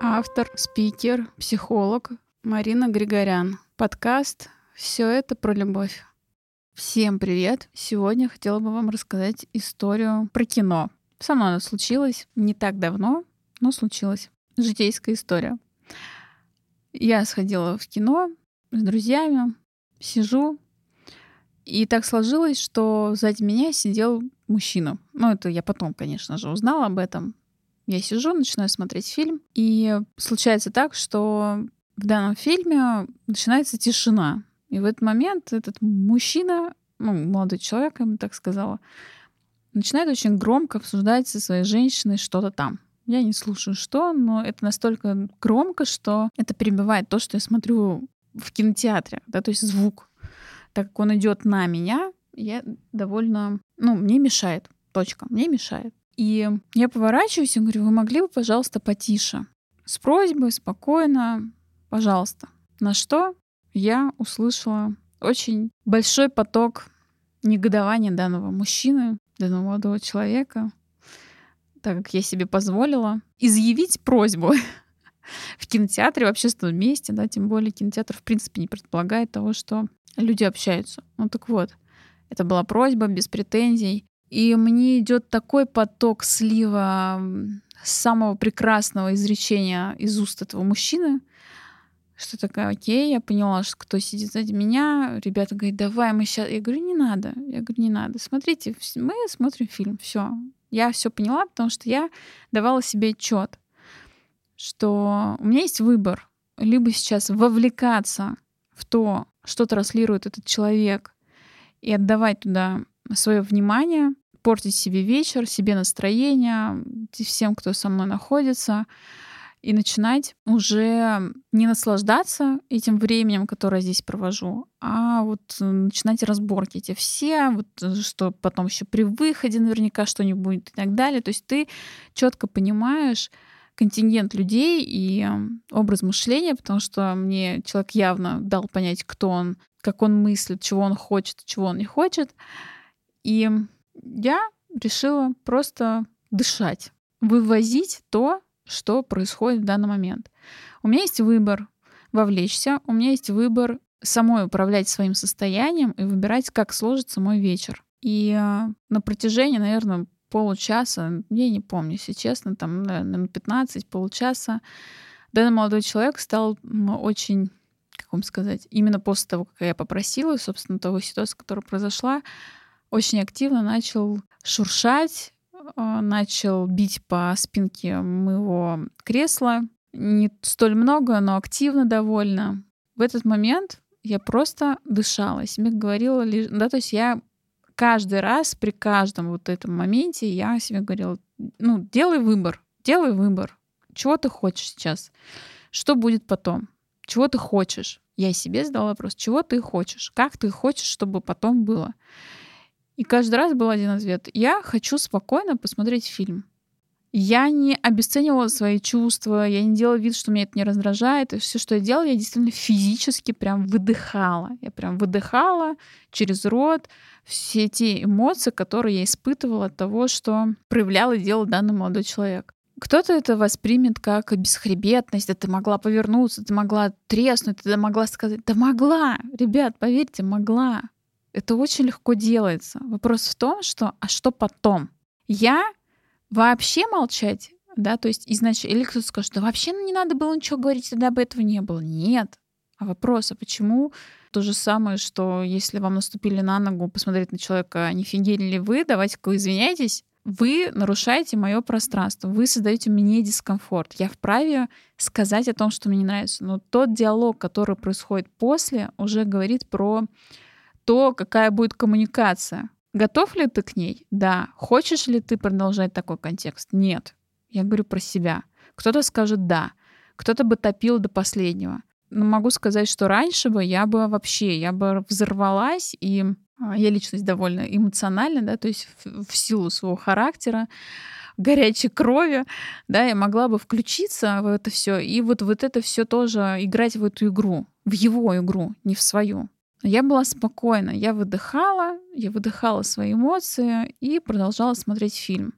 Автор, спикер, психолог Марина Григорян. Подкаст «Все это про любовь». Всем привет! Сегодня хотела бы вам рассказать историю про кино. Мной она случилась не так давно, но случилась. Житейская история. Я сходила в кино с друзьями, сижу, и так сложилось, что сзади меня сидел мужчина. Ну, это я потом, конечно же, узнала об этом. Я сижу, начинаю смотреть фильм, и случается так, что в данном фильме начинается тишина. И в этот момент этот мужчина, ну, молодой человек, я бы так сказала, начинает очень громко обсуждать со своей женщиной что-то там. Я не слушаю, что, но это настолько громко, что это перебивает то, что я смотрю в кинотеатре, да, то есть звук. Так как он идет на меня, я довольно, ну, мне мешает. Точка. Мне мешает. И я поворачиваюсь и говорю, вы могли бы, пожалуйста, потише? С просьбой, спокойно, пожалуйста. На что я услышала очень большой поток негодования данного мужчины, данного молодого человека, так как я себе позволила изъявить просьбу в кинотеатре, в общественном месте, да, тем более кинотеатр в принципе не предполагает того, что люди общаются. Ну так вот, это была просьба без претензий. И мне идет такой поток слива самого прекрасного изречения из уст этого мужчины, что такая, окей, я поняла, что кто сидит сзади меня. Ребята говорят, давай мы сейчас... Я говорю, не надо. Я говорю, не надо. Смотрите, мы смотрим фильм, все. Я все поняла, потому что я давала себе отчет, что у меня есть выбор. Либо сейчас вовлекаться в то, что транслирует этот человек, и отдавать туда свое внимание, портить себе вечер, себе настроение, всем, кто со мной находится, и начинать уже не наслаждаться этим временем, которое здесь провожу, а вот начинать разборки эти все, вот что потом еще при выходе наверняка что-нибудь и так далее. То есть ты четко понимаешь контингент людей и образ мышления, потому что мне человек явно дал понять, кто он, как он мыслит, чего он хочет, чего он не хочет. И я решила просто дышать, вывозить то, что происходит в данный момент. У меня есть выбор вовлечься, у меня есть выбор самой управлять своим состоянием и выбирать, как сложится мой вечер. И э, на протяжении, наверное, получаса, я не помню, если честно, там, наверное, 15, получаса, данный молодой человек стал очень, как вам сказать, именно после того, как я попросила, собственно, того ситуации, которая произошла, очень активно начал шуршать, начал бить по спинке моего кресла. Не столь много, но активно довольно. В этот момент я просто дышала, себе говорила, да, то есть я каждый раз при каждом вот этом моменте я себе говорила, ну, делай выбор, делай выбор. Чего ты хочешь сейчас? Что будет потом? Чего ты хочешь? Я себе задала вопрос, чего ты хочешь? Как ты хочешь, чтобы потом было? И каждый раз был один ответ. Я хочу спокойно посмотреть фильм. Я не обесценивала свои чувства, я не делала вид, что меня это не раздражает. И все, что я делала, я действительно физически прям выдыхала. Я прям выдыхала через рот все те эмоции, которые я испытывала от того, что проявлял и делал данный молодой человек. Кто-то это воспримет как бесхребетность, да ты могла повернуться, ты могла треснуть, ты могла сказать, да могла, ребят, поверьте, могла. Это очень легко делается. Вопрос в том, что а что потом? Я вообще молчать, да, то есть изначально, или кто-то скажет, да вообще не надо было ничего говорить, тогда бы этого не было. Нет. А вопрос, а почему то же самое, что если вам наступили на ногу, посмотреть на человека, не фигели ли вы, давайте-ка извиняйтесь, вы нарушаете мое пространство, вы создаете мне дискомфорт. Я вправе сказать о том, что мне не нравится. Но тот диалог, который происходит после, уже говорит про то, какая будет коммуникация. Готов ли ты к ней? Да. Хочешь ли ты продолжать такой контекст? Нет. Я говорю про себя. Кто-то скажет «да», кто-то бы топил до последнего. Но могу сказать, что раньше бы я бы вообще, я бы взорвалась, и а, я личность довольно эмоциональная, да, то есть в, в силу своего характера, горячей крови, да, я могла бы включиться в это все и вот, вот это все тоже играть в эту игру, в его игру, не в свою. Я была спокойна, я выдыхала, я выдыхала свои эмоции и продолжала смотреть фильм.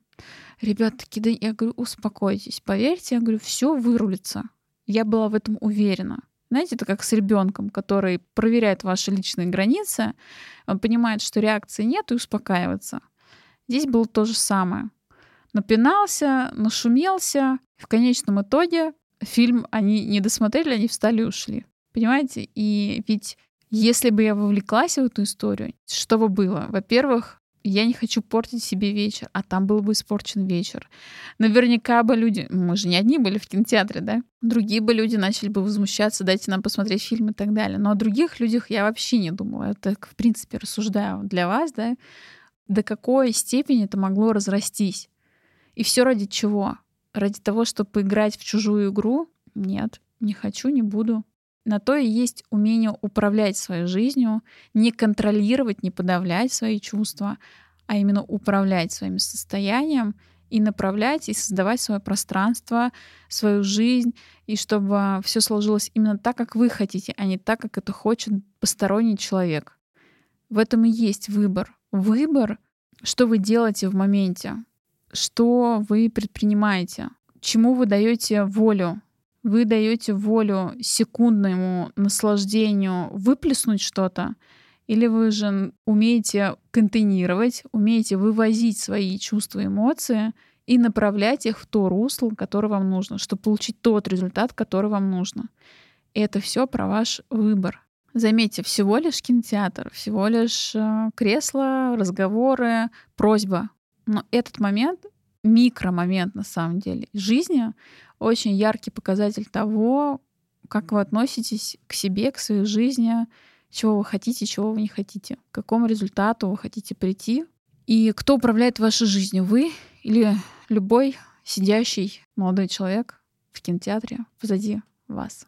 Ребята такие, да я говорю, успокойтесь, поверьте, я говорю, все вырулится. Я была в этом уверена. Знаете, это как с ребенком, который проверяет ваши личные границы, он понимает, что реакции нет и успокаивается. Здесь было то же самое. Напинался, нашумелся. В конечном итоге фильм они не досмотрели, они встали и ушли. Понимаете? И ведь если бы я вовлеклась в эту историю, что бы было? Во-первых, я не хочу портить себе вечер, а там был бы испорчен вечер. Наверняка бы люди, мы же не одни были в кинотеатре, да? Другие бы люди начали бы возмущаться, дайте нам посмотреть фильм и так далее. Но о других людях я вообще не думала. Это, в принципе, рассуждаю для вас, да, до какой степени это могло разрастись. И все ради чего? Ради того, чтобы поиграть в чужую игру? Нет, не хочу, не буду. На то и есть умение управлять своей жизнью, не контролировать, не подавлять свои чувства, а именно управлять своим состоянием и направлять и создавать свое пространство, свою жизнь, и чтобы все сложилось именно так, как вы хотите, а не так, как это хочет посторонний человек. В этом и есть выбор. Выбор, что вы делаете в моменте, что вы предпринимаете, чему вы даете волю вы даете волю секундному наслаждению выплеснуть что-то, или вы же умеете контейнировать, умеете вывозить свои чувства и эмоции и направлять их в то русло, которое вам нужно, чтобы получить тот результат, который вам нужно. И это все про ваш выбор. Заметьте, всего лишь кинотеатр, всего лишь э, кресло, разговоры, просьба. Но этот момент, микромомент на самом деле жизни, очень яркий показатель того, как вы относитесь к себе, к своей жизни, чего вы хотите, чего вы не хотите, к какому результату вы хотите прийти, и кто управляет вашей жизнью, вы или любой сидящий молодой человек в кинотеатре позади вас.